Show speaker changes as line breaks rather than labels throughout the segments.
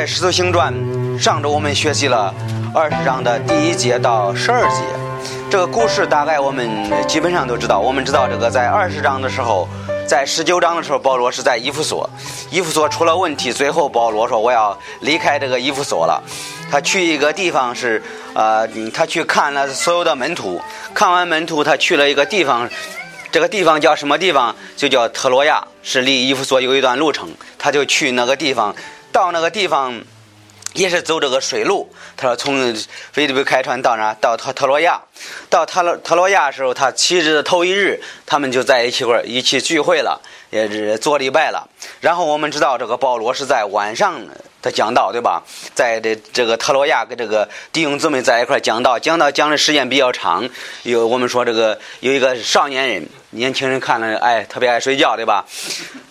在《使徒行传》上周我们学习了二十章的第一节到十二节，这个故事大概我们基本上都知道。我们知道这个在二十章的时候，在十九章的时候，保罗是在伊夫所，伊夫所出了问题，最后保罗说我要离开这个伊夫所了。他去一个地方是，呃，他去看了所有的门徒，看完门徒，他去了一个地方，这个地方叫什么地方？就叫特罗亚，是离伊夫所有一段路程，他就去那个地方。到那个地方，也是走这个水路。他说从菲律宾开船到哪？到特特罗亚。到特罗特罗亚的时候，他七日头一日，他们就在一起块一起聚会了，也是做礼拜了。然后我们知道，这个保罗是在晚上的讲道，对吧？在这这个特罗亚跟这个弟兄姊妹在一块讲道，讲道讲的时间比较长。有我们说这个有一个少年人，年轻人看了爱特别爱睡觉，对吧？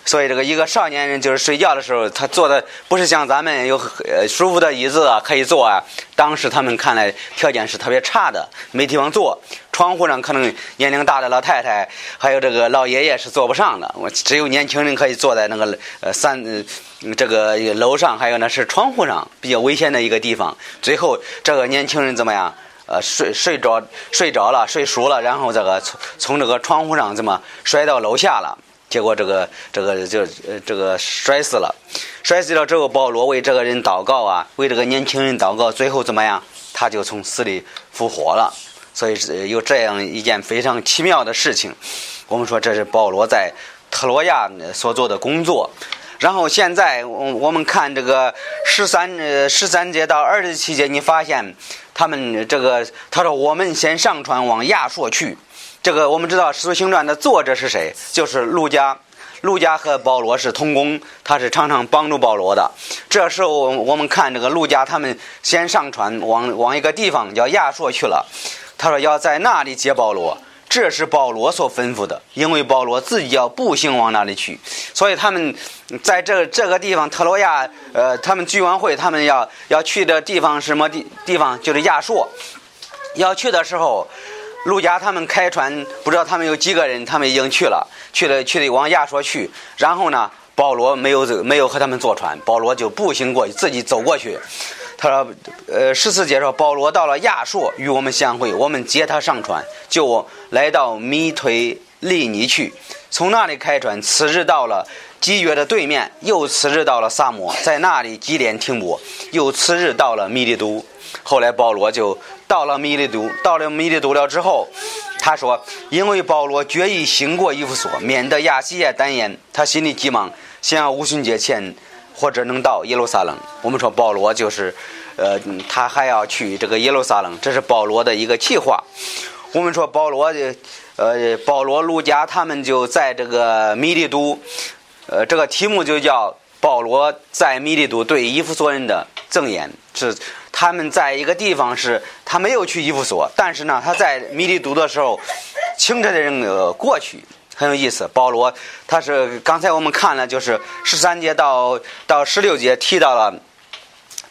所以这个一个少年人就是睡觉的时候，他坐的不是像咱们有呃舒服的椅子啊可以坐啊。当时他们看来条件是特别差的，没地方坐。窗户上可能年龄大的老太太，还有这个老爷爷是坐不上的。我只有年轻人可以坐在那个呃三这个楼上，还有呢是窗户上比较危险的一个地方。最后这个年轻人怎么样？呃，睡睡着睡着了，睡熟了，然后这个从从这个窗户上怎么摔到楼下了？结果这个这个就呃这个摔死了。摔死了之后，保罗为这个人祷告啊，为这个年轻人祷告。最后怎么样？他就从死里复活了。所以有这样一件非常奇妙的事情。我们说这是保罗在特罗亚所做的工作。然后现在我我们看这个十三呃十三节到二十七节，你发现他们这个他说我们先上船往亚述去。这个我们知道《使徒行传》的作者是谁？就是路加。路加和保罗是同工，他是常常帮助保罗的。这时候我们看这个路加，他们先上船往往一个地方叫亚述去了。他说要在那里接保罗，这是保罗所吩咐的，因为保罗自己要步行往那里去，所以他们在这这个地方特罗亚，呃，他们聚完会，他们要要去的地方什么地地方？就是亚述。要去的时候，陆家他们开船，不知道他们有几个人，他们已经去了，去了去的往亚述去。然后呢，保罗没有走，没有和他们坐船，保罗就步行过去，自己走过去。他说：“呃，十四节说，保罗到了亚述，与我们相会，我们接他上船，就来到米推利尼去，从那里开船，次日到了基约的对面，又次日到了萨摩，在那里几点停泊，又次日到了米利都。后来保罗就到了米利都，到了米利都了之后，他说，因为保罗决意行过伊夫所，免得亚细亚单言，他心里急忙，想要五旬节前。”或者能到耶路撒冷，我们说保罗就是，呃，他还要去这个耶路撒冷，这是保罗的一个计划。我们说保罗的，呃，保罗、路加他们就在这个米利都，呃，这个题目就叫保罗在米利都对伊夫所人的赠言，是他们在一个地方是，他没有去伊夫所，但是呢，他在米利都的时候，清晨的人呃过去。很有意思，保罗他是刚才我们看了，就是十三节到到十六节提到了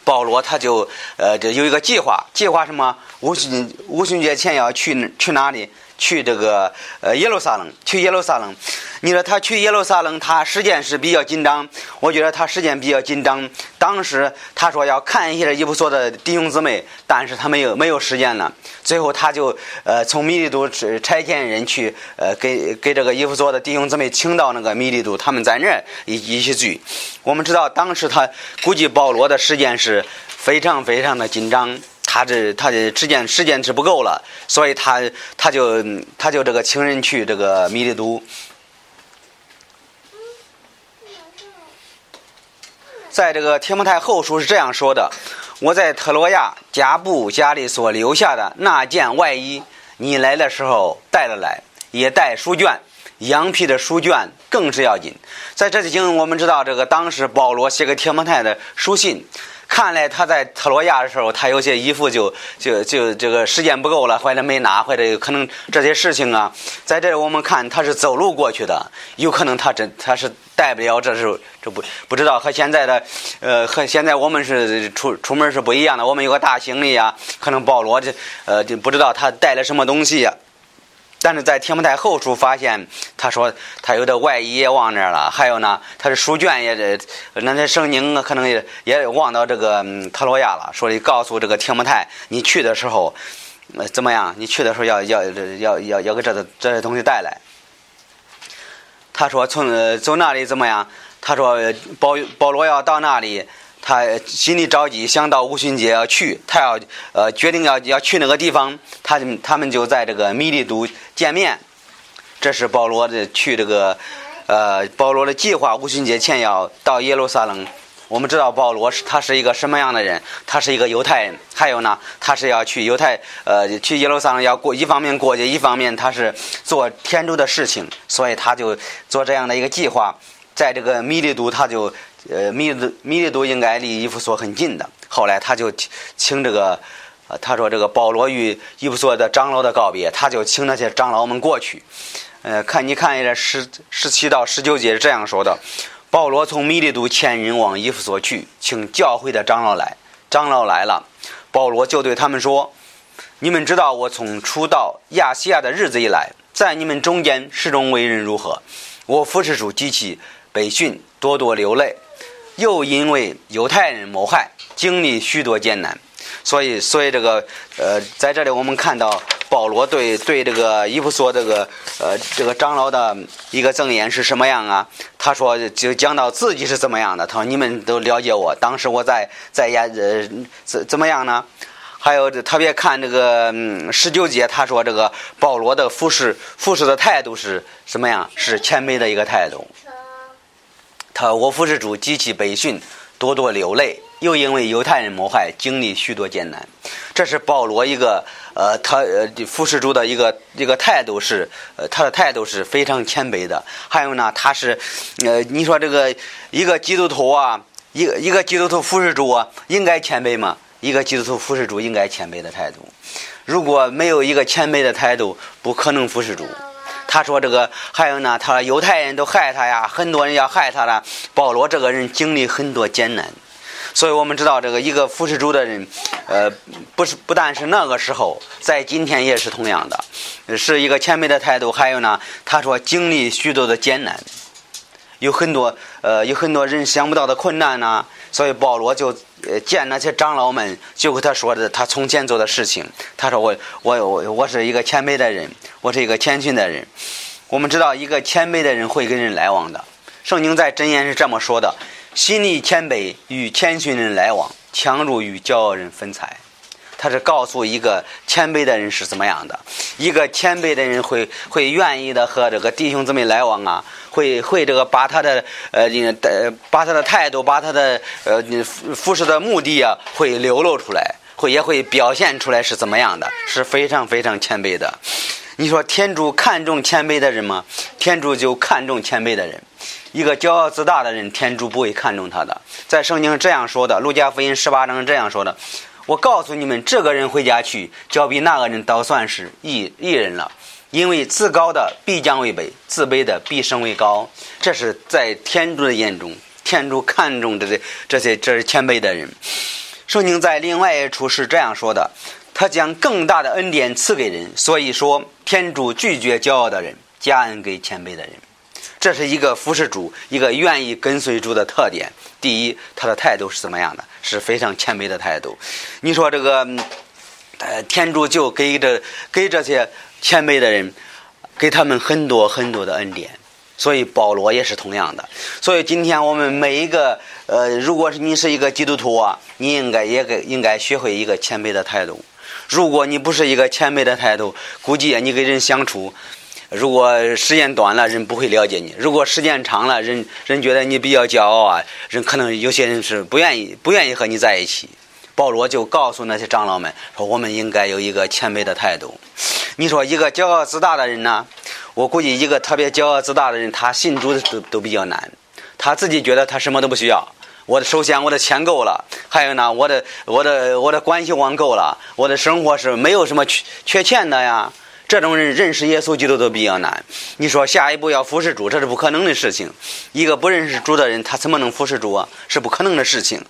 保罗，他就呃就有一个计划，计划什么？五旬五旬节前要去去哪里？去这个呃耶路撒冷，去耶路撒冷。你说他去耶路撒冷，他时间是比较紧张。我觉得他时间比较紧张。当时他说要看一下伊夫所的弟兄姊妹，但是他没有没有时间了。最后他就呃从米利都差遣人去呃给给这个伊夫所的弟兄姊妹请到那个米利都，他们在那儿一一起聚。我们知道当时他估计保罗的时间是非常非常的紧张。他这他的时间时间是不够了，所以他他就他就这个请人去这个米利都，在这个提摩太后书是这样说的：我在特罗亚加布家里所留下的那件外衣，你来的时候带了来，也带书卷，羊皮的书卷更是要紧。在这里经我们知道，这个当时保罗写给提摩太的书信。看来他在特洛亚的时候，他有些衣服就就就这个时间不够了，或者没拿，或者可能这些事情啊，在这我们看他是走路过去的，有可能他真他是带不了，这是这不不知道和现在的呃和现在我们是出出门是不一样的，我们有个大行李呀，可能保罗这呃就不知道他带了什么东西。但是在提摩太后书发现，他说他有的外衣也忘那儿了，还有呢，他的书卷也这那些圣经可能也也忘到这个嗯特罗亚了。说的告诉这个提摩太，你去的时候，呃，怎么样？你去的时候要要要要要给这这些东西带来。他说从走那里怎么样？他说保保罗要到那里。他心里着急，想到五旬节要去，他要呃决定要要去那个地方，他他们就在这个米利都见面。这是保罗的去这个呃保罗的计划，五旬节前要到耶路撒冷。我们知道保罗是他是一个什么样的人？他是一个犹太人。还有呢，他是要去犹太呃去耶路撒冷要过，一方面过节，一方面他是做天主的事情，所以他就做这样的一个计划，在这个米利都他就。呃，米利米利都应该离伊夫所很近的。后来他就请这个，呃，他说这个保罗与伊夫所的长老的告别，他就请那些长老们过去。呃，看你看一下十十七到十九节是这样说的：保罗从米利都遣人往伊夫所去，请教会的长老来。长老来了，保罗就对他们说：“你们知道我从初到亚细亚的日子以来，在你们中间始终为人如何？我服侍主极其被训，多多流泪。”又因为犹太人谋害，经历许多艰难，所以，所以这个，呃，在这里我们看到保罗对对这个伊夫所这个，呃，这个长老的一个赠言是什么样啊？他说，就讲到自己是怎么样的。他说，你们都了解我，当时我在在亚，呃，怎怎么样呢？还有特别看这个十九节，他说这个保罗的服侍服侍的态度是什么样？是谦卑的一个态度。他我服侍主极其悲训，多多流泪，又因为犹太人谋害，经历许多艰难。这是保罗一个呃，他呃服侍主的一个一个态度是，呃，他的态度是非常谦卑的。还有呢，他是呃，你说这个一个基督徒啊，一个一个基督徒服侍主啊，应该谦卑吗？一个基督徒服侍主应该谦卑的态度。如果没有一个谦卑的态度，不可能服侍主。他说：“这个还有呢，他说犹太人都害他呀，很多人要害他了。保罗这个人经历很多艰难，所以我们知道这个一个服侍主的人，呃，不是不但是那个时候，在今天也是同样的，是一个谦卑的态度。还有呢，他说经历许多的艰难。”有很多呃，有很多人想不到的困难呢，所以保罗就呃见那些长老们，就和他说的他从前做的事情。他说我我我我是一个谦卑的人，我是一个谦逊的人。我们知道一个谦卑的人会跟人来往的。圣经在箴言是这么说的：心里谦卑与谦逊人来往，强如与骄傲人分财。他是告诉一个谦卑的人是怎么样的，一个谦卑的人会会愿意的和这个弟兄姊妹来往啊，会会这个把他的呃你呃把他的态度，把他的呃你服侍的目的啊，会流露出来，会也会表现出来是怎么样的，是非常非常谦卑的。你说天主看重谦卑的人吗？天主就看重谦卑的人。一个骄傲自大的人，天主不会看重他的。在圣经这样说的，《路加福音》十八章这样说的。我告诉你们，这个人回家去，就比那个人倒算是异异人了。因为自高的必将为卑，自卑的必升为高。这是在天主的眼中，天主看重这些这些这是谦卑的人。圣经在另外一处是这样说的：他将更大的恩典赐给人。所以说，天主拒绝骄傲的人，加恩给谦卑的人。这是一个服侍主、一个愿意跟随主的特点。第一，他的态度是怎么样的？是非常谦卑的态度。你说这个，呃，天主就给这给这些谦卑的人，给他们很多很多的恩典。所以保罗也是同样的。所以今天我们每一个，呃，如果是你是一个基督徒啊，你应该也该应该学会一个谦卑的态度。如果你不是一个谦卑的态度，估计你跟人相处。如果时间短了，人不会了解你；如果时间长了，人人觉得你比较骄傲啊，人可能有些人是不愿意不愿意和你在一起。保罗就告诉那些长老们说：“我们应该有一个谦卑的态度。”你说一个骄傲自大的人呢？我估计一个特别骄傲自大的人，他信主都都比较难。他自己觉得他什么都不需要。我的首先我的钱够了，还有呢，我的我的我的关系网够了，我的生活是没有什么缺缺欠的呀。这种人认识耶稣基督都比较难。你说下一步要服侍主，这是不可能的事情。一个不认识主的人，他怎么能服侍主啊？是不可能的事情。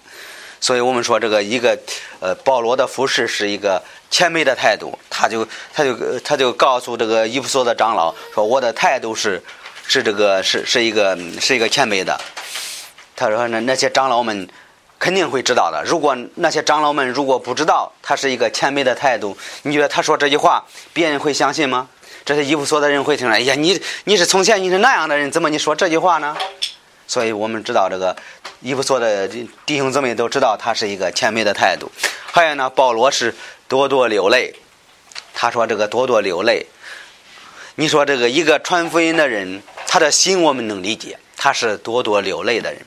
所以我们说这个一个呃，保罗的服饰是一个谦卑的态度，他就他就他就告诉这个伊夫所的长老说，我的态度是是这个是是一个是一个谦卑的。他说那那些长老们肯定会知道的。如果那些长老们如果不知道他是一个谦卑的态度，你觉得他说这句话别人会相信吗？这些伊夫所的人会听哎呀，你你是从前你是那样的人，怎么你说这句话呢？所以我们知道这个伊夫所的弟兄姊妹都知道他是一个谦卑的态度。还有呢，保罗是多多流泪。他说这个多多流泪，你说这个一个传福音的人，他的心我们能理解，他是多多流泪的人。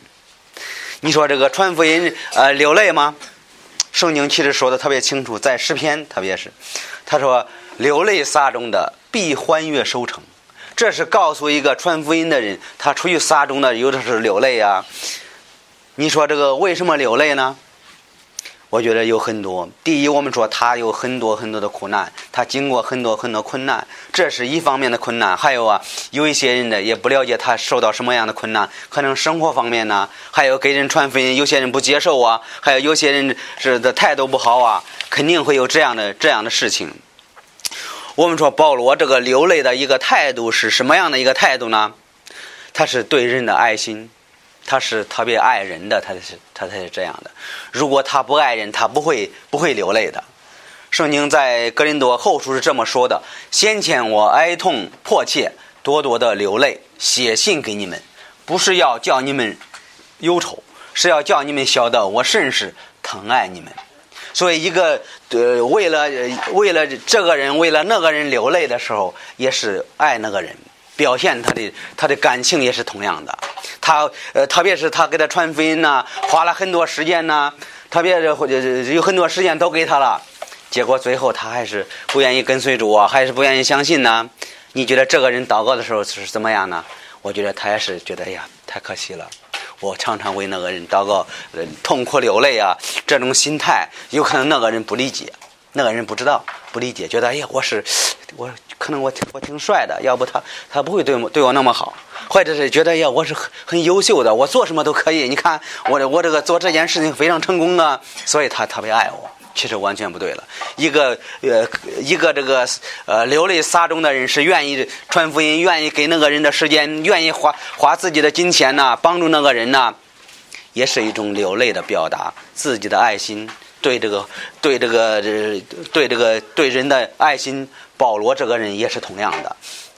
你说这个传福音呃流泪吗？圣经其实说的特别清楚，在诗篇特别是，他说流泪撒种的。必欢悦收成，这是告诉一个传福音的人，他出去撒种的，有的是流泪啊。你说这个为什么流泪呢？我觉得有很多。第一，我们说他有很多很多的苦难，他经过很多很多困难，这是一方面的困难。还有啊，有一些人呢也不了解他受到什么样的困难，可能生活方面呢，还有给人传福音，有些人不接受啊，还有有些人是的态度不好啊，肯定会有这样的这样的事情。我们说保罗这个流泪的一个态度是什么样的一个态度呢？他是对人的爱心，他是特别爱人的，他是他才是这样的。如果他不爱人，他不会不会流泪的。圣经在格林多后书是这么说的：先前我哀痛迫切，多多的流泪，写信给你们，不是要叫你们忧愁，是要叫你们晓得我甚是疼爱你们。所以，一个呃，为了为了这个人，为了那个人流泪的时候，也是爱那个人，表现他的他的感情也是同样的。他呃，特别是他给他传福音呐，花了很多时间呐，特别是或者有很多时间都给他了，结果最后他还是不愿意跟随主啊，还是不愿意相信呢？你觉得这个人祷告的时候是怎么样呢？我觉得他也是觉得，哎呀，太可惜了。我常常为那个人祷告，呃痛哭流泪啊！这种心态，有可能那个人不理解，那个人不知道，不理解，觉得哎呀，我是我，可能我挺我挺帅的，要不他他不会对我对我那么好，或者是觉得呀，我是很很优秀的，我做什么都可以。你看我我这个做这件事情非常成功啊，所以他特别爱我。其实完全不对了。一个呃，一个这个呃流泪撒种的人是愿意传福音，愿意给那个人的时间，愿意花花自己的金钱呐，帮助那个人呐，也是一种流泪的表达，自己的爱心对这个对这个对这个对人的爱心。保罗这个人也是同样的。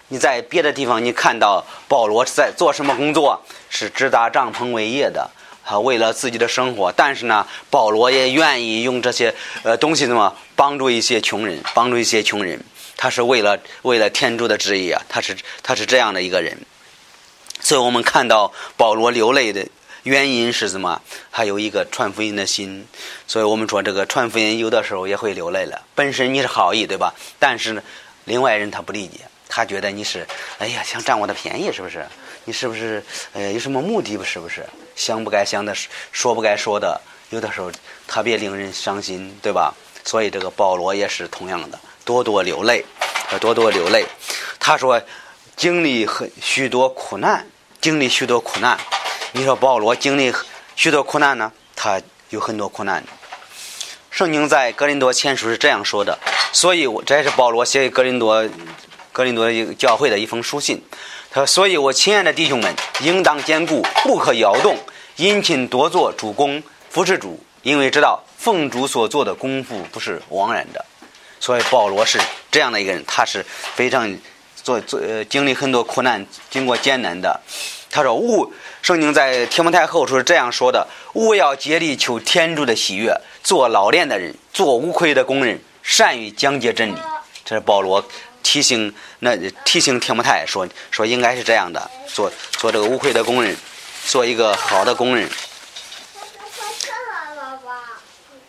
你在别的地方你看到保罗在做什么工作？是支搭帐篷为业的。他为了自己的生活，但是呢，保罗也愿意用这些呃东西，怎么帮助一些穷人，帮助一些穷人。他是为了为了天主的旨意啊，他是他是这样的一个人。所以我们看到保罗流泪的原因是什么？他有一个传福音的心。所以我们说这个传福音有的时候也会流泪了。本身你是好意，对吧？但是呢，另外人他不理解，他觉得你是哎呀想占我的便宜，是不是？你是不是呃有什么目的不？是不是想不该想的，说不该说的，有的时候特别令人伤心，对吧？所以这个保罗也是同样的，多多流泪，多多流泪。他说经历很许多苦难，经历许多苦难。你说保罗经历许多苦难呢？他有很多苦难。圣经在格林多前书是这样说的，所以我这也是保罗写给格林多格林多教会的一封书信。他说所以，我亲爱的弟兄们，应当坚固，不可摇动，殷勤多做主公，服侍主，因为知道奉主所做的功夫不是枉然的。所以，保罗是这样的一个人，他是非常做做呃经历很多苦难，经过艰难的。他说：“勿圣经在天摩太后书是这样说的：勿要竭力求天主的喜悦，做老练的人，做无愧的工人，善于讲解真理。”这是保罗。提醒那提醒铁木泰说说应该是这样的，做做这个无愧的工人，做一个好的工人。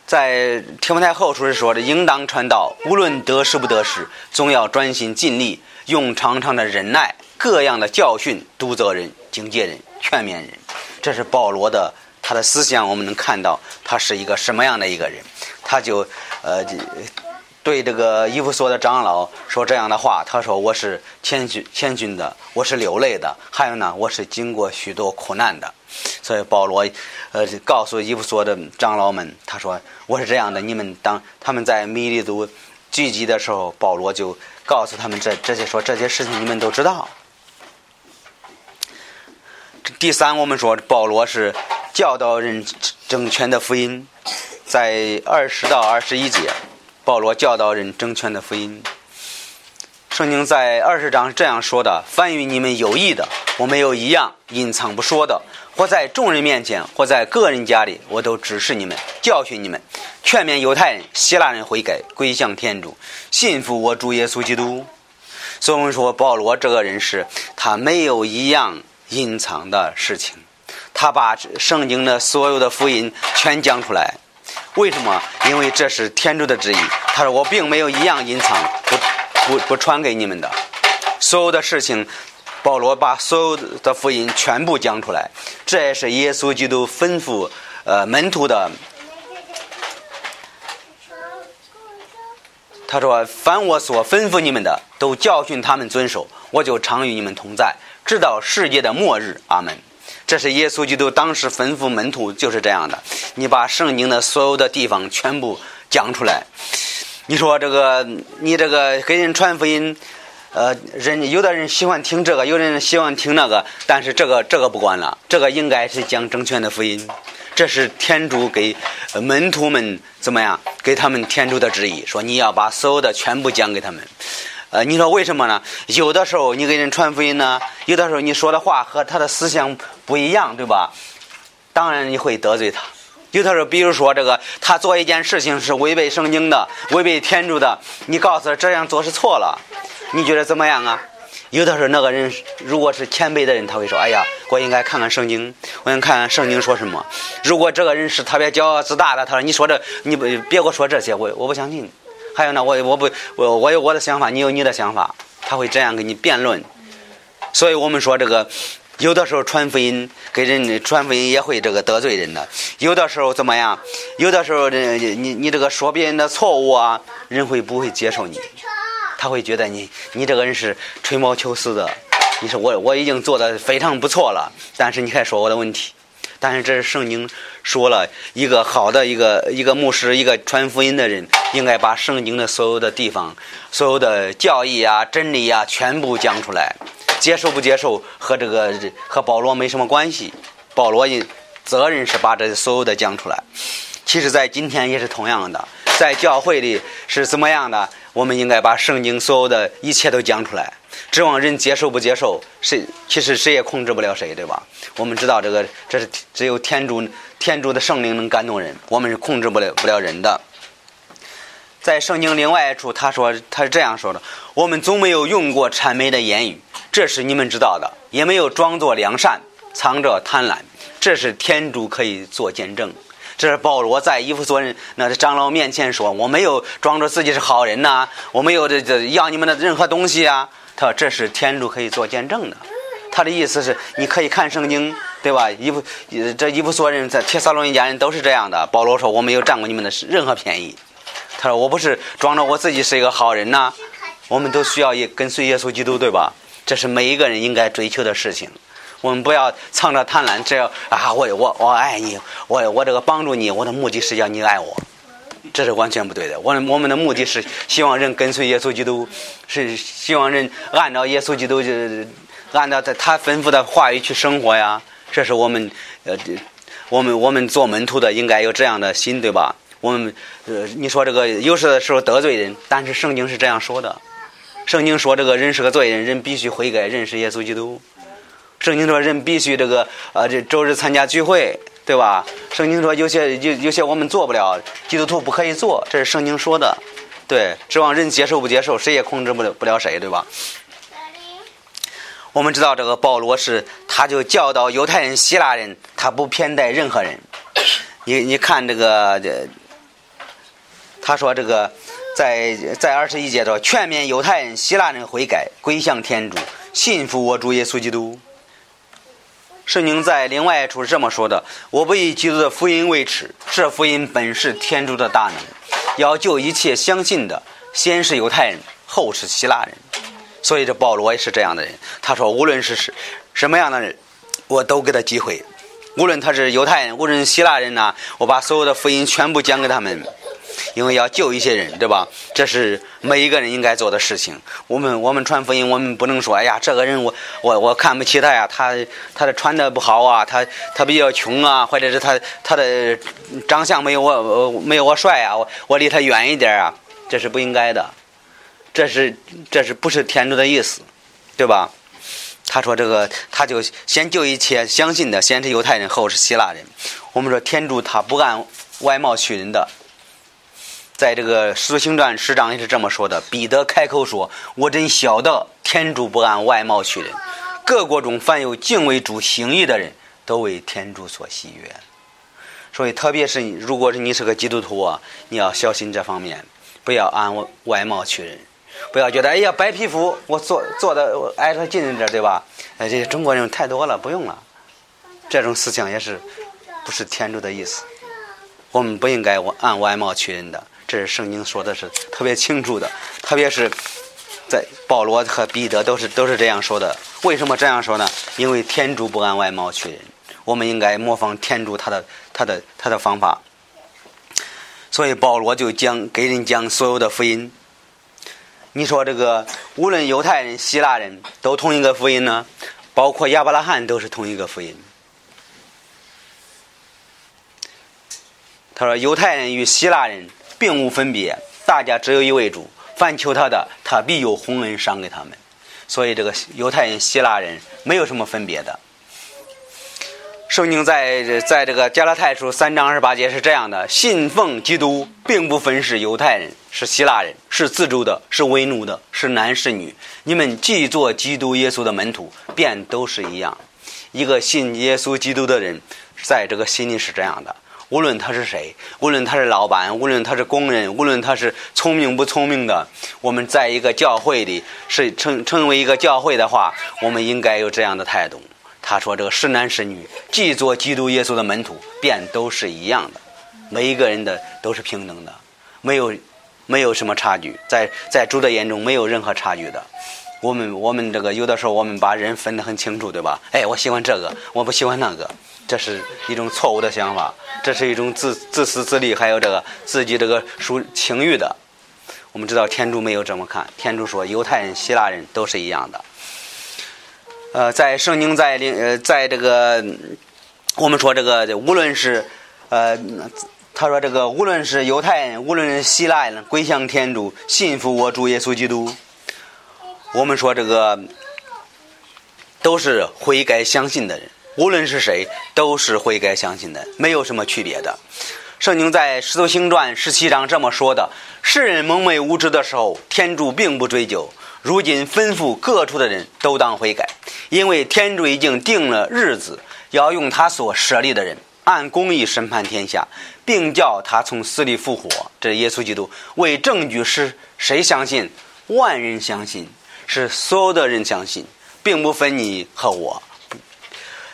在铁木泰后书是说的，应当传道，无论得失不得失，总要专心尽力，用长长的忍耐，各样的教训，督责人，警戒人，劝勉人。这是保罗的他的思想，我们能看到他是一个什么样的一个人，他就呃。对这个伊夫所的长老说这样的话，他说：“我是谦逊谦逊的，我是流泪的，还有呢，我是经过许多苦难的。”所以保罗，呃，告诉伊夫所的长老们，他说：“我是这样的，你们当他们在米利都聚集的时候，保罗就告诉他们这这些说这些事情你们都知道。”第三，我们说保罗是教导人政权的福音，在二十到二十一节。保罗教导人政权的福音。圣经在二十章是这样说的：“凡与你们有益的，我没有一样隐藏不说的；或在众人面前，或在个人家里，我都指示你们，教训你们，劝勉犹太人、希腊人悔改，归向天主，信服我主耶稣基督。”所以我们说，保罗这个人是他没有一样隐藏的事情，他把圣经的所有的福音全讲出来。为什么？因为这是天主的旨意。他说：“我并没有一样隐藏，不不不传给你们的。所有的事情，保罗把所有的福音全部讲出来。这也是耶稣基督吩咐呃门徒的。他说：‘凡我所吩咐你们的，都教训他们遵守，我就常与你们同在，直到世界的末日。’阿门。”这是耶稣基督当时吩咐门徒就是这样的：你把圣经的所有的地方全部讲出来。你说这个，你这个给人传福音，呃，人有的人喜欢听这个，有的人喜欢听那个，但是这个这个不管了，这个应该是讲正确的福音。这是天主给门徒们怎么样？给他们天主的旨意，说你要把所有的全部讲给他们。呃，你说为什么呢？有的时候你给人传福音呢，有的时候你说的话和他的思想不一样，对吧？当然你会得罪他。有的时候，比如说这个，他做一件事情是违背圣经的，违背天主的，你告诉他这样做是错了，你觉得怎么样啊？有的时候那个人如果是谦卑的人，他会说：“哎呀，我应该看看圣经，我想看看圣经说什么。”如果这个人是特别骄傲自大的，他说：“你说这，你不别给我说这些，我我不相信。”还有呢，我我不我我有我的想法，你有你的想法，他会这样跟你辩论。所以我们说这个，有的时候传福音给人传福音也会这个得罪人的。有的时候怎么样？有的时候这你你这个说别人的错误啊，人会不会接受你？他会觉得你你这个人是吹毛求疵的。你说我我已经做的非常不错了，但是你还说我的问题。但是这是圣经说了一个好的一个一个牧师，一个传福音的人，应该把圣经的所有的地方、所有的教义啊、真理啊，全部讲出来。接受不接受和这个和保罗没什么关系。保罗的责任是把这所有的讲出来。其实，在今天也是同样的，在教会里是怎么样的？我们应该把圣经所有的一切都讲出来。指望人接受不接受，谁其实谁也控制不了谁，对吧？我们知道这个，这是只有天主天主的圣灵能感动人，我们是控制不了不了人的。在圣经另外一处，他说他是这样说的：我们总没有用过谄媚的言语，这是你们知道的；也没有装作良善，藏着贪婪，这是天主可以做见证。这是保罗在伊夫所人那长老面前说：我没有装着自己是好人呐，我没有这这要你们的任何东西啊。他说：“这是天主可以做见证的。”他的意思是，你可以看圣经，对吧？一不，这一不所人在帖撒罗尼家人都是这样的。保罗说：“我没有占过你们的任何便宜。”他说：“我不是装着我自己是一个好人呐。”我们都需要也跟随耶稣基督，对吧？这是每一个人应该追求的事情。我们不要藏着贪婪，只要啊，我我我爱你，我我这个帮助你，我的目的是要你爱我。这是完全不对的。我我们的目的是希望人跟随耶稣基督，是希望人按照耶稣基督就按照他他吩咐的话语去生活呀。这是我们呃，我们我们做门徒的应该有这样的心，对吧？我们呃，你说这个有时的时候得罪人，但是圣经是这样说的。圣经说这个人是个罪人，人必须悔改，认识耶稣基督。圣经说人必须这个呃，这周日参加聚会。对吧？圣经说有些有有些我们做不了，基督徒不可以做，这是圣经说的。对，指望人接受不接受，谁也控制不了不了谁，对吧？我们知道这个保罗是，他就教导犹太人、希腊人，他不偏待任何人。你你看这个，他说这个在在二十一节说，劝勉犹太人、希腊人悔改，归向天主，信服我主耶稣基督。圣经在另外一处是这么说的：“我不以基督的福音为耻，这福音本是天主的大能，要救一切相信的，先是犹太人，后是希腊人。所以这保罗也是这样的人。他说，无论是什什么样的人，我都给他机会。无论他是犹太人，无论希腊人呐，我把所有的福音全部讲给他们。因为要救一些人，对吧？这是每一个人应该做的事情。我们我们传福音，我们不能说，哎呀，这个人我我我看不起他呀，他他的穿的不好啊，他他比较穷啊，或者是他他的长相没有我没有我帅啊，我我离他远一点啊，这是不应该的。这是这是不是天主的意思，对吧？他说这个，他就先救一切相信的，先是犹太人，后是希腊人。我们说天主他不按外貌取人的。在这个《使徒行传》十章也是这么说的。彼得开口说：“我真晓得天主不按外貌取人，各国中凡有敬畏主行义的人，都为天主所喜悦。所以，特别是如果是你是个基督徒啊，你要小心这方面，不要按外貌取人，不要觉得哎呀白皮肤，我坐坐的挨着近着，对吧？哎，这些中国人太多了，不用了。这种思想也是不是天主的意思。我们不应该按外貌取人的。”这是圣经说的是特别清楚的，特别是在保罗和彼得都是都是这样说的。为什么这样说呢？因为天主不按外貌取人，我们应该模仿天主他的他的他的方法。所以保罗就讲给人讲所有的福音。你说这个无论犹太人、希腊人都同一个福音呢？包括亚伯拉罕都是同一个福音。他说犹太人与希腊人。并无分别，大家只有一位主，凡求他的，他必有洪恩赏给他们。所以这个犹太人、希腊人没有什么分别的。圣经在在这个加拉太书三章二十八节是这样的：信奉基督，并不分是犹太人，是希腊人，是自主的，是为奴的，是男是女。你们既做基督耶稣的门徒，便都是一样。一个信耶稣基督的人，在这个心里是这样的。无论他是谁，无论他是老板，无论他是工人，无论他是聪明不聪明的，我们在一个教会里是成成为一个教会的话，我们应该有这样的态度。他说：“这个是男是女，既做基督耶稣的门徒，便都是一样的，每一个人的都是平等的，没有没有什么差距，在在主的眼中没有任何差距的。我们我们这个有的时候我们把人分得很清楚，对吧？哎，我喜欢这个，我不喜欢那个。”这是一种错误的想法，这是一种自自私自利，还有这个自己这个属情欲的。我们知道天主没有这么看，天主说犹太人、希腊人都是一样的。呃，在圣经在领呃，在这个我们说这个无论是呃，他说这个无论是犹太人，无论是希腊人，归向天主，信服我主耶稣基督。我们说这个都是悔改相信的人。无论是谁，都是悔该相信的，没有什么区别的。圣经在《使徒行传》十七章这么说的：世人蒙昧无知的时候，天主并不追究；如今吩咐各处的人都当悔改，因为天主已经定了日子，要用他所设立的人按公义审判天下，并叫他从死里复活。这是耶稣基督为证据，是谁相信？万人相信，是所有的人相信，并不分你和我。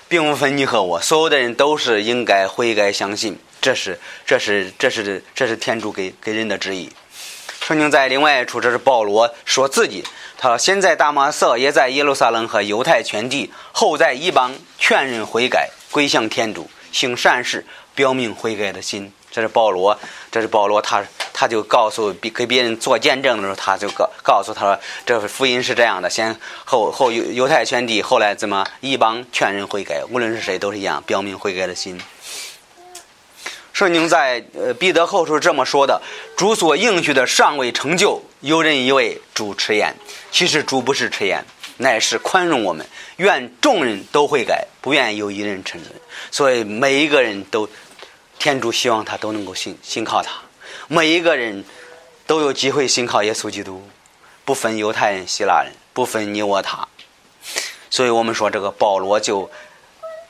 并不分你和我，所有的人都是应该悔改相信，这是这是这是这是天主给给人的旨意。圣经在另外一处，这是保罗说自己，他说：“现在大马色也在耶路撒冷和犹太全地，后在一邦劝人悔改，归向天主，行善事，表明悔改的心。”这是保罗，这是保罗，他他就告诉给别人做见证的时候，他就告告诉他说，这福音是这样的，先后后犹犹太全地，后来怎么一邦劝人悔改，无论是谁都是一样，表明悔改的心。圣经在呃彼得后书这么说的：主所应许的尚未成就，有人以为主持言，其实主不是迟延，乃是宽容我们，愿众人都悔改，不愿有一人沉沦。所以每一个人都。天主希望他都能够信信靠他，每一个人都有机会信靠耶稣基督，不分犹太人、希腊人，不分你我他。所以我们说，这个保罗就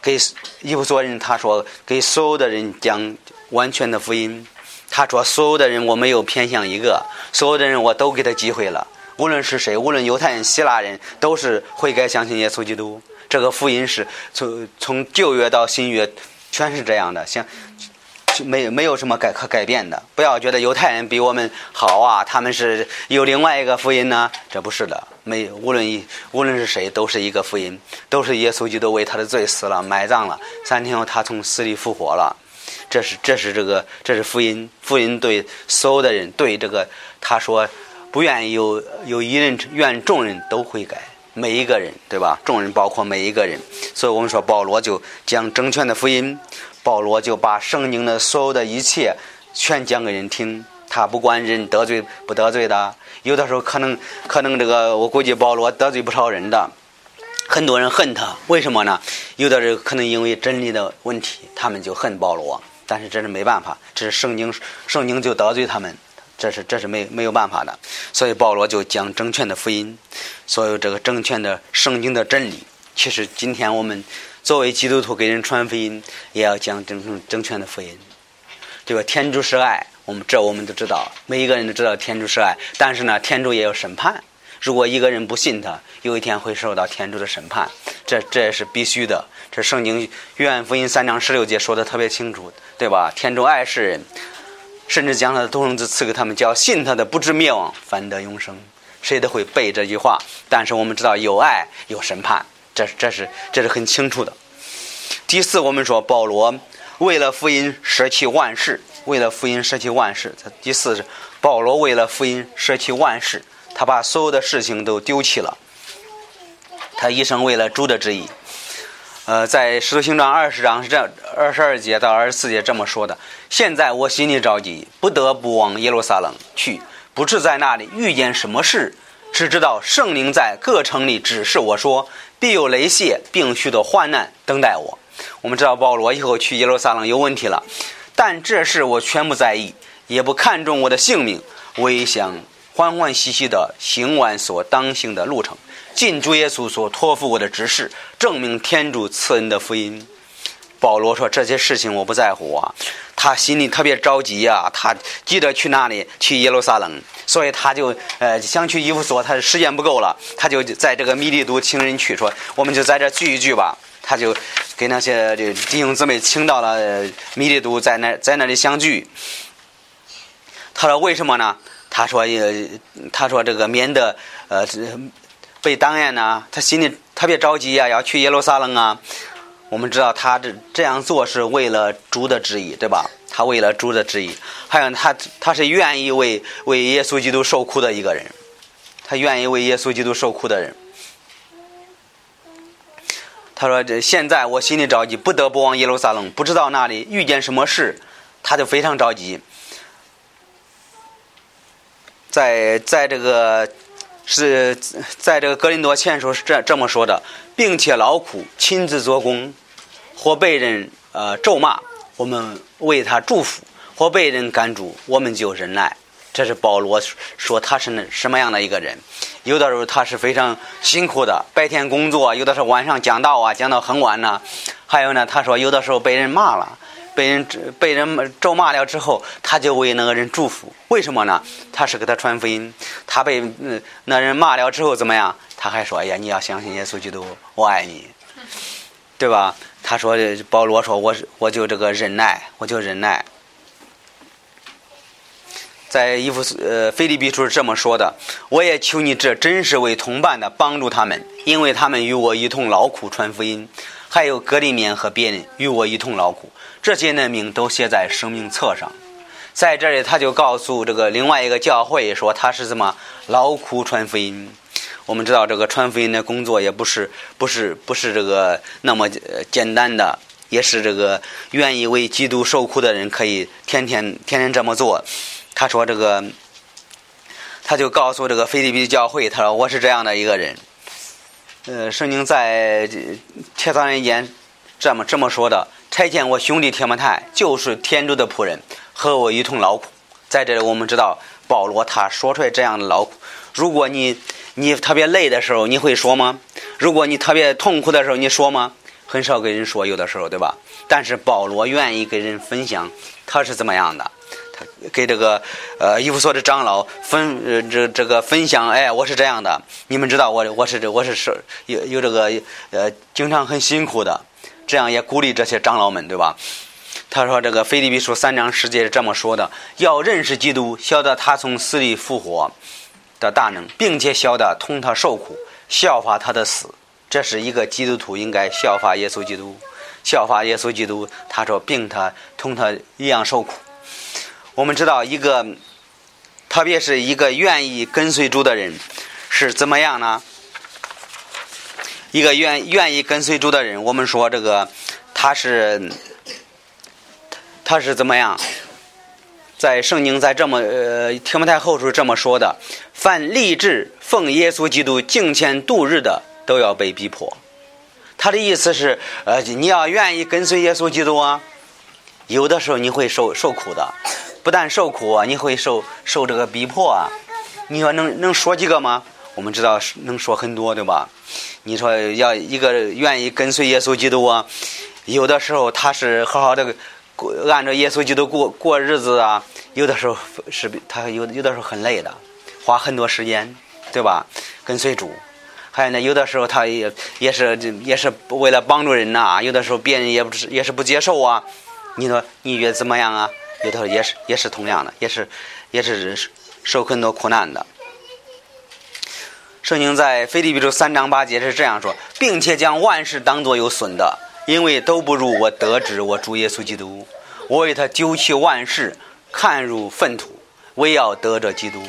给一弗所人，他说给所有的人讲完全的福音。他说，所有的人我没有偏向一个，所有的人我都给他机会了。无论是谁，无论犹太人、希腊人，都是悔改相信耶稣基督。这个福音是从从旧约到新约，全是这样的。像没没有什么改可改变的。不要觉得犹太人比我们好啊，他们是有另外一个福音呢，这不是的。没无论一无论是谁，都是一个福音，都是耶稣基督为他的罪死了，埋葬了，三天后他从死里复活了。这是这是这个这是福音，福音对所有的人，对这个他说不愿意有有一人愿众人都悔改。每一个人，对吧？众人包括每一个人，所以我们说保罗就讲正确的福音，保罗就把圣经的所有的一切全讲给人听。他不管人得罪不得罪的，有的时候可能可能这个我估计保罗得罪不少人的，很多人恨他，为什么呢？有的人可能因为真理的问题，他们就恨保罗，但是这是没办法，这是圣经，圣经就得罪他们。这是这是没没有办法的，所以保罗就讲正确的福音，所有这个正确的圣经的真理。其实今天我们作为基督徒给人传福音，也要讲正正确的福音。这个天主是爱，我们这我们都知道，每一个人都知道天主是爱。但是呢，天主也有审判。如果一个人不信他，有一天会受到天主的审判，这这也是必须的。这圣经约翰福音三章十六节说的特别清楚，对吧？天主爱世人。甚至将他的独生子赐给他们，叫信他的不知灭亡，反得永生。谁都会背这句话。但是我们知道有爱有审判，这这是这是很清楚的。第四，我们说保罗为了福音舍弃万事，为了福音舍弃万事。第四是保罗为了福音舍弃万事，他把所有的事情都丢弃了，他一生为了主的旨意。呃，在使徒行传二十章是这二十二节到二十四节这么说的。现在我心里着急，不得不往耶路撒冷去，不知在那里遇见什么事，只知道圣灵在各城里指示我说，必有雷泄，并许多患难等待我。我们知道保罗以后去耶路撒冷有问题了，但这事我全不在意，也不看重我的性命，我也想欢欢喜喜的行完所当行的路程。尽主耶稣所托付我的指示，证明天主赐恩的福音。保罗说：“这些事情我不在乎啊。”他心里特别着急呀，他急着去那里？去耶路撒冷，所以他就呃想去伊夫所，他时间不够了，他就在这个米利都请人去，说我们就在这聚一聚吧。他就给那些弟兄姊妹请到了米利都，在那在那里相聚。他说：“为什么呢？”他说：“呃，他说这个免得呃。”被当验呢，他心里特别着急呀，要去耶路撒冷啊。我们知道他这这样做是为了主的旨意，对吧？他为了主的旨意，还有他他是愿意为为耶稣基督受苦的一个人，他愿意为耶稣基督受苦的人。他说：“这现在我心里着急，不得不往耶路撒冷，不知道那里遇见什么事，他就非常着急。在在这个。”是在这个格林多前书是这这么说的，并且劳苦亲自做工，或被人呃咒骂，我们为他祝福；或被人赶逐，我们就忍耐。这是保罗说他是那什么样的一个人？有的时候他是非常辛苦的，白天工作，有的时候晚上讲道啊，讲到很晚呢。还有呢，他说有的时候被人骂了。被人被人咒骂了之后，他就为那个人祝福。为什么呢？他是给他传福音。他被那人骂了之后怎么样？他还说：“哎呀，你要相信耶稣基督，我爱你，对吧？”他说：“保罗说，我我就这个忍耐，我就忍耐。”在伊夫呃菲利比书是这么说的：“我也求你这真是为同伴的帮助他们，因为他们与我一同劳苦传福音，还有格里面和别人与我一同劳苦。”这些的名都写在生命册上，在这里他就告诉这个另外一个教会说他是怎么劳苦传福音。我们知道这个传福音的工作也不是不是不是这个那么简单的，也是这个愿意为基督受苦的人可以天天天天这么做。他说这个，他就告诉这个菲律宾教会，他说我是这样的一个人。呃，圣经在铁三人间这么这么说的。差遣我兄弟铁木泰，就是天主的仆人，和我一同劳苦。在这里，我们知道保罗他说出来这样的劳苦。如果你你特别累的时候，你会说吗？如果你特别痛苦的时候，你说吗？很少跟人说，有的时候，对吧？但是保罗愿意跟人分享他是怎么样的，给这个呃伊夫所的长老分呃这这个分享。哎，我是这样的，你们知道我我是这我是是有有这个呃经常很辛苦的。这样也鼓励这些长老们，对吧？他说：“这个腓立比书三章十节是这么说的：要认识基督，晓得他从死里复活的大能，并且晓得同他受苦，效法他的死。这是一个基督徒应该效法耶稣基督，效法耶稣基督。他说，并他同他一样受苦。我们知道，一个特别是一个愿意跟随主的人是怎么样呢？一个愿愿意跟随主的人，我们说这个他是。”他是怎么样？在圣经在这么呃提摩太后书这么说的：凡立志奉耶稣基督敬虔度日的，都要被逼迫。他的意思是，呃，你要愿意跟随耶稣基督啊，有的时候你会受受苦的，不但受苦，你会受受这个逼迫啊。你说能能说几个吗？我们知道能说很多，对吧？你说要一个愿意跟随耶稣基督啊，有的时候他是好好的过。按照耶稣基督过过日子啊，有的时候是他有有的时候很累的，花很多时间，对吧？跟随主，还有呢，有的时候他也也是也是为了帮助人呐，有的时候别人也不是也是不接受啊。你说你觉得怎么样啊？有的也是也是同样的，也是也是受很多苦难的。圣经在腓立比书三章八节是这样说，并且将万事当作有损的。因为都不如我得知我主耶稣基督，我为他丢弃万事，看入粪土，为要得着基督。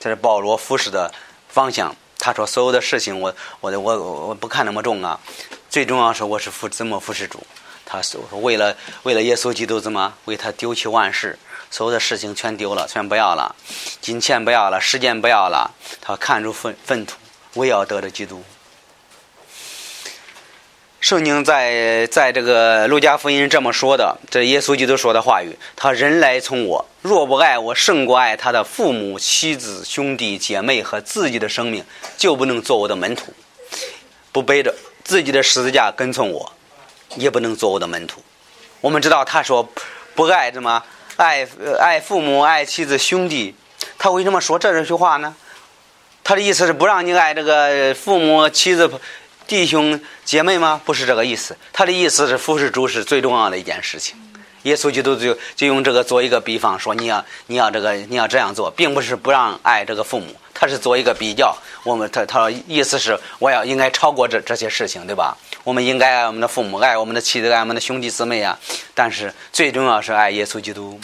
这是保罗服侍的方向。他说：“所有的事情，我我我我不看那么重啊。最重要是我是服怎么服侍主。他说为了为了耶稣基督怎么为他丢弃万事，所有的事情全丢了，全不要了，金钱不要了，时间不要了。他看出粪粪土，为要得着基督。”圣经在在这个路加福音这么说的，这耶稣基督说的话语：他人来从我，若不爱我胜过爱他的父母、妻子、兄弟姐妹和自己的生命，就不能做我的门徒；不背着自己的十字架跟从我，也不能做我的门徒。我们知道他说不爱什么爱爱父母、爱妻子、兄弟，他为什么说这句话呢？他的意思是不让你爱这个父母、妻子。弟兄姐妹吗？不是这个意思。他的意思是服侍主是最重要的一件事情。耶稣基督就就用这个做一个比方，说你要你要这个你要这样做，并不是不让爱这个父母，他是做一个比较。我们他他说意思是我要应该超过这这些事情，对吧？我们应该爱我们的父母，爱我们的妻子，爱我们的兄弟姊妹啊。但是最重要是爱耶稣基督。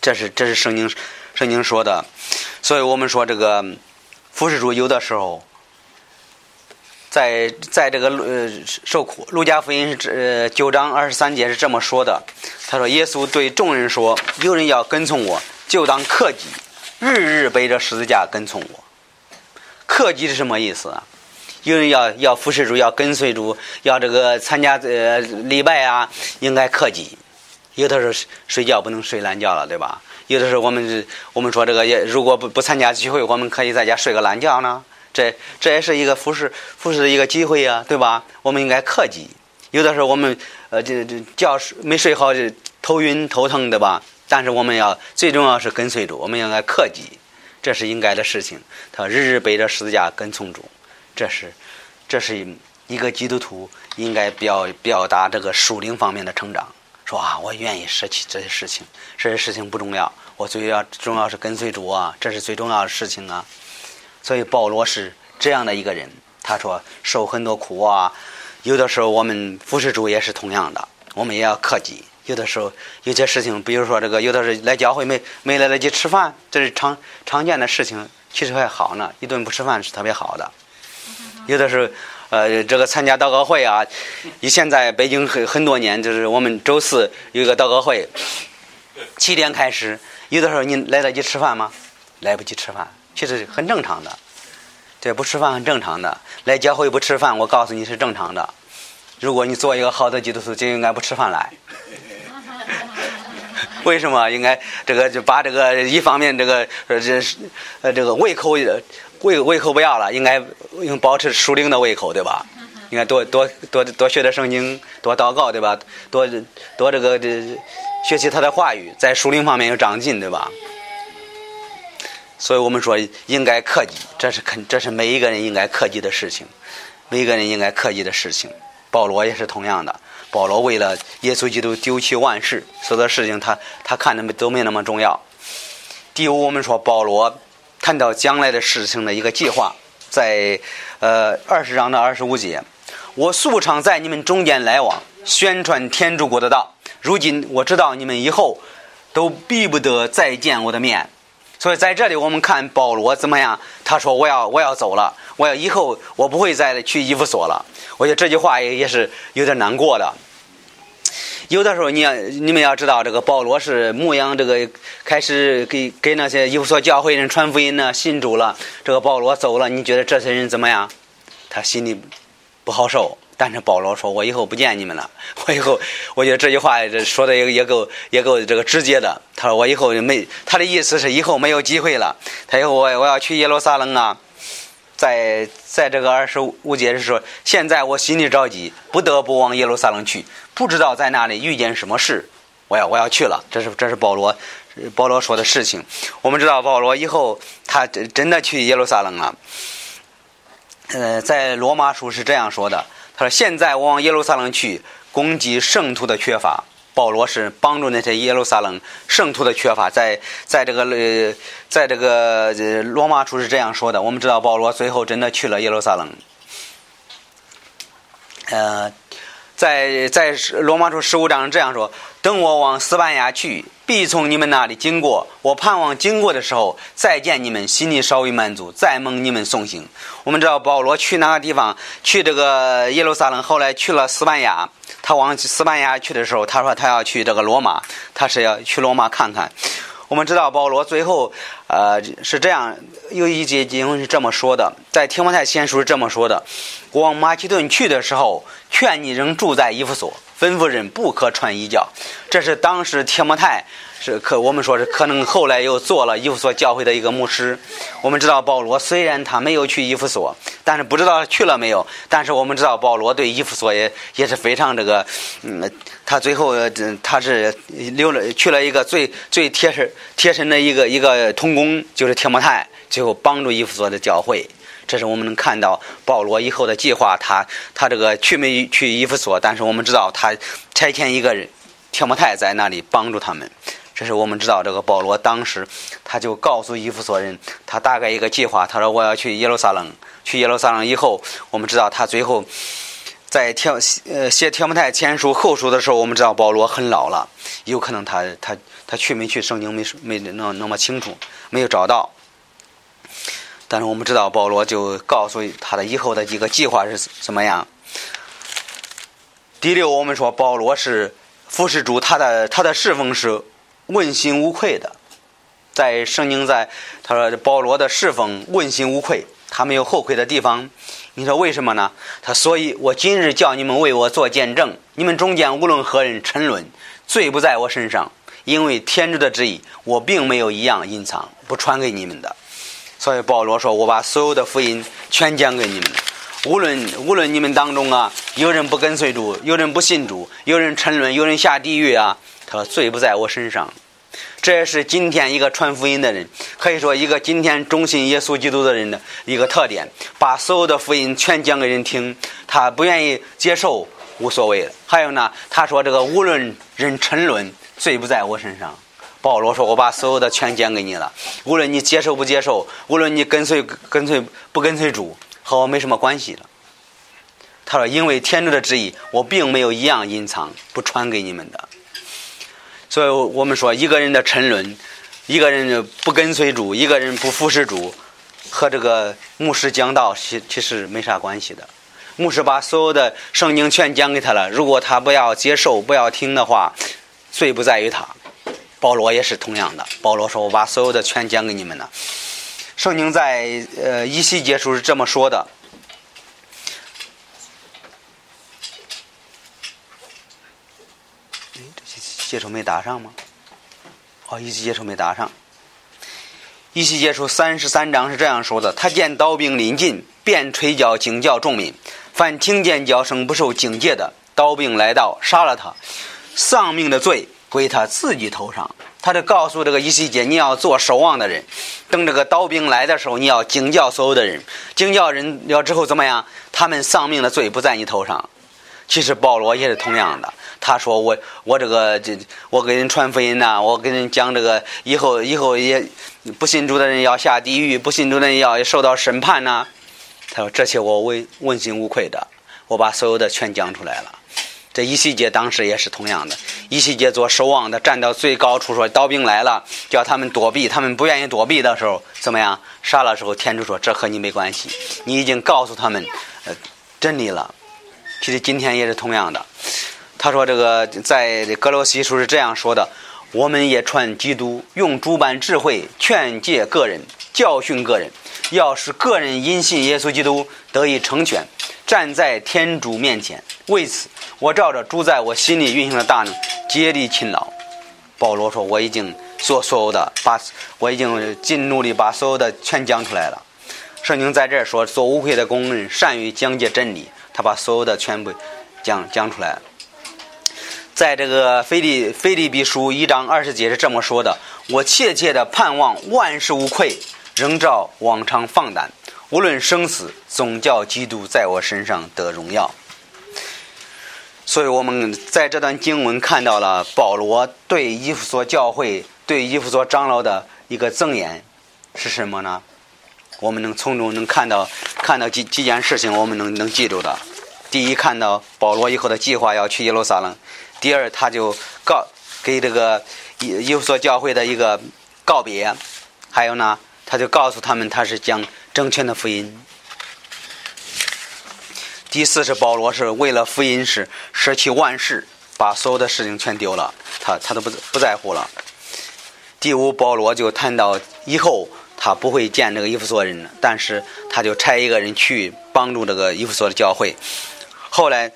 这是这是圣经圣经说的，所以我们说这个服侍主有的时候。在在这个呃受苦，路加福音是呃九章二十三节是这么说的。他说：“耶稣对众人说，有人要跟从我，就当克己，日日背着十字架跟从我。克己是什么意思啊？有人要要服侍主，要跟随主，要这个参加呃礼拜啊，应该克己。有的时候睡觉不能睡懒觉了，对吧？有的时候我们我们说这个也如果不不参加聚会，我们可以在家睡个懒觉呢。”这这也是一个服侍服侍的一个机会呀，对吧？我们应该克己。有的时候我们呃这这觉没睡好就头晕头疼，对吧？但是我们要最重要是跟随主，我们应该克己，这是应该的事情。他日日背着十字架跟从主，这是这是一个基督徒应该表表达这个属灵方面的成长。说啊，我愿意舍弃这些事情，这些事情不重要，我最要重要是跟随主啊，这是最重要的事情啊。所以保罗是这样的一个人，他说受很多苦啊，有的时候我们服侍主也是同样的，我们也要克己。有的时候有些事情，比如说这个，有的是来教会没没来得及吃饭，这是常常见的事情，其实还好呢，一顿不吃饭是特别好的。有的时候，呃，这个参加祷告会啊，以现在北京很很多年，就是我们周四有一个祷告会，七点开始，有的时候你来得及吃饭吗？来不及吃饭。其实很正常的，对，不吃饭很正常的。来教会不吃饭，我告诉你是正常的。如果你做一个好的基督徒，就应该不吃饭来。为什么？应该这个就把这个一方面这个呃这呃这个胃口胃胃口不要了，应该应保持属灵的胃口，对吧？应该多多多多学点圣经，多祷告，对吧？多多这个这学习他的话语，在属灵方面有长进，对吧？所以我们说应该克己，这是肯，这是每一个人应该克己的事情，每一个人应该克己的事情。保罗也是同样的。保罗为了耶稣基督丢弃万事，所有的事情他他看的都没那么重要。第五，我们说保罗谈到将来的事情的一个计划，在呃二十章的二十五节，我素常在你们中间来往，宣传天主国的道。如今我知道你们以后都必不得再见我的面，所以在这里我们看保罗怎么样？他说我要我要走了，我要以后我不会再去伊夫所了。我觉得这句话也也是有点难过的。有的时候，你要你们要知道，这个保罗是牧羊，这个开始给给那些有所教会人传福音呢，信主了。这个保罗走了，你觉得这些人怎么样？他心里不好受。但是保罗说：“我以后不见你们了。我以后，我觉得这句话说的也也够也够这个直接的。他说我以后没，他的意思是以后没有机会了。他以后我我要去耶路撒冷啊。”在在这个二十五节是说，现在我心里着急，不得不往耶路撒冷去，不知道在那里遇见什么事，我要我要去了。这是这是保罗保罗说的事情。我们知道保罗以后他真的去耶路撒冷了。呃，在罗马书是这样说的，他说：“现在我往耶路撒冷去，攻击圣徒的缺乏。”保罗是帮助那些耶路撒冷圣徒的缺乏，在在这个呃，在这个罗马处是这样说的。我们知道保罗最后真的去了耶路撒冷，呃。在在罗马书十五章这样说：“等我往西班牙去，必从你们那里经过。我盼望经过的时候再见你们，心里稍微满足，再蒙你们送行。”我们知道保罗去哪个地方？去这个耶路撒冷，后来去了西班牙。他往西班牙去的时候，他说他要去这个罗马，他是要去罗马看看。我们知道保罗最后，呃，是这样，有一节经文是这么说的，在提摩太前书是这么说的：往马其顿去的时候，劝你仍住在以弗所，吩咐人不可穿衣教。这是当时提摩太。是可我们说是可能后来又做了伊夫所教会的一个牧师。我们知道保罗虽然他没有去伊夫所，但是不知道去了没有。但是我们知道保罗对伊夫所也也是非常这个，嗯，他最后他是留了去了一个最最贴身贴身的一个一个同工，就是提摩太，最后帮助伊夫所的教会。这是我们能看到保罗以后的计划。他他这个去没去伊夫所，但是我们知道他差遣一个人提摩太在那里帮助他们。这是我们知道，这个保罗当时他就告诉伊夫所人，他大概一个计划。他说：“我要去耶路撒冷。去耶路撒冷以后，我们知道他最后在帖呃写提摩太前书后书的时候，我们知道保罗很老了，有可能他他他去没去圣经没没那那么清楚，没有找到。但是我们知道保罗就告诉他的以后的几个计划是怎么样。第六，我们说保罗是服侍主，他的他的侍奉是。问心无愧的，在圣经在他说保罗的侍奉问心无愧，他没有后悔的地方。你说为什么呢？他所以，我今日叫你们为我做见证，你们中间无论何人沉沦，罪不在我身上，因为天主的旨意，我并没有一样隐藏不传给你们的。所以保罗说，我把所有的福音全讲给你们，无论无论你们当中啊，有人不跟随主，有人不信主，有人沉沦，有人下地狱啊。他说：“罪不在我身上。”这也是今天一个传福音的人，可以说一个今天忠心耶稣基督的人的一个特点，把所有的福音全讲给人听。他不愿意接受，无所谓还有呢，他说：“这个无论人沉沦，罪不在我身上。”保罗说：“我把所有的全讲给你了，无论你接受不接受，无论你跟随跟随不跟随主，和我没什么关系了。”他说：“因为天主的旨意，我并没有一样隐藏不传给你们的。”所以我们说，一个人的沉沦，一个人不跟随主，一个人不服侍主，和这个牧师讲道其其实没啥关系的。牧师把所有的圣经全讲给他了，如果他不要接受、不要听的话，罪不在于他。保罗也是同样的。保罗说：“我把所有的全讲给你们了。”圣经在呃一西结束是这么说的。接触没搭上吗？哦，一起接触没搭上。一起接触三十三章是这样说的：他见刀兵临近，便吹叫惊叫众民。凡听见叫声不受警戒的，刀兵来到，杀了他，丧命的罪归他自己头上。他就告诉这个一西结，你要做守望的人，等这个刀兵来的时候，你要惊叫所有的人，惊叫人了之后怎么样？他们丧命的罪不在你头上。其实保罗也是同样的。他说我我这个这我给人传福音呐，我给人讲这个以后以后也不信主的人要下地狱，不信主的人要受到审判呐。他说这些我问问心无愧的，我把所有的全讲出来了。这一细节当时也是同样的，一细节做守望的站到最高处说刀兵来了，叫他们躲避，他们不愿意躲避的时候怎么样？杀了时候天主说这和你没关系，你已经告诉他们呃真理了。其实今天也是同样的。他说：“这个在格罗西书是这样说的：我们也传基督，用诸般智慧劝诫个人，教训个人，要使个人因信耶稣基督得以成全，站在天主面前。为此，我照着主在我心里运行的大能，竭力勤劳。”保罗说：“我已经做所有的，把我已经尽努力把所有的全讲出来了。圣经在这说，做无愧的工人，善于讲解真理，他把所有的全部讲讲出来。”在这个腓利腓利比书一章二十节是这么说的：“我切切的盼望万事无愧，仍照往常放胆，无论生死，总叫基督在我身上得荣耀。”所以，我们在这段经文看到了保罗对以弗所教会、对以弗所长老的一个赠言是什么呢？我们能从中能看到看到几几件事情，我们能能记住的。第一，看到保罗以后的计划要去耶路撒冷。第二，他就告给这个以有所教会的一个告别，还有呢，他就告诉他们他是讲正确的福音。第四是保罗是为了福音是舍弃万事，把所有的事情全丢了，他他都不不在乎了。第五，保罗就谈到以后他不会见这个以弗所人了，但是他就差一个人去帮助这个以弗所的教会。后来。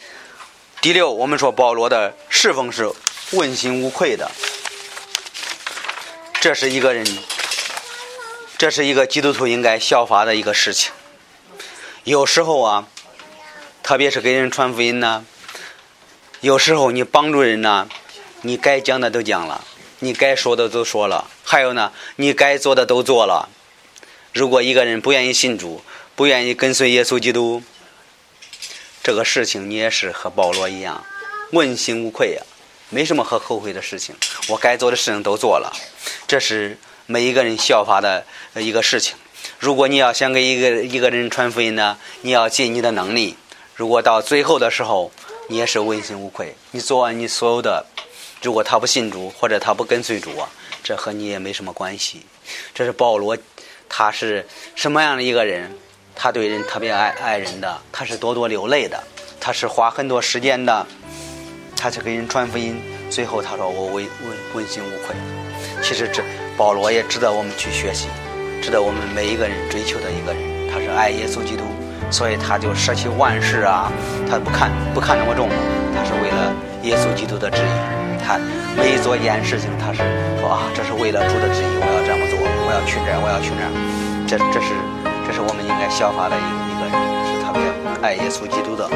第六，我们说保罗的侍奉是问心无愧的，这是一个人，这是一个基督徒应该效法的一个事情。有时候啊，特别是给人传福音呢，有时候你帮助人呢，你该讲的都讲了，你该说的都说了，还有呢，你该做的都做了。如果一个人不愿意信主，不愿意跟随耶稣基督。这个事情你也是和保罗一样，问心无愧呀，没什么可后悔的事情。我该做的事情都做了，这是每一个人效法的一个事情。如果你要想给一个一个人传福音呢，你要尽你的能力。如果到最后的时候，你也是问心无愧，你做完你所有的，如果他不信主或者他不跟随主啊，这和你也没什么关系。这是保罗，他是什么样的一个人？他对人特别爱爱人的，他是多多流泪的，他是花很多时间的，他是给人传福音。最后他说：“我问问问心无愧。”其实这保罗也值得我们去学习，值得我们每一个人追求的一个人。他是爱耶稣基督，所以他就舍弃万事啊，他不看不看那么重，他是为了耶稣基督的旨意。他每做一件事情，他是说啊，这是为了主的旨意，我要这么做，我要去这儿，我要去那儿。这这是。这是我们应该效法的一一个人，是特别爱耶稣基督的。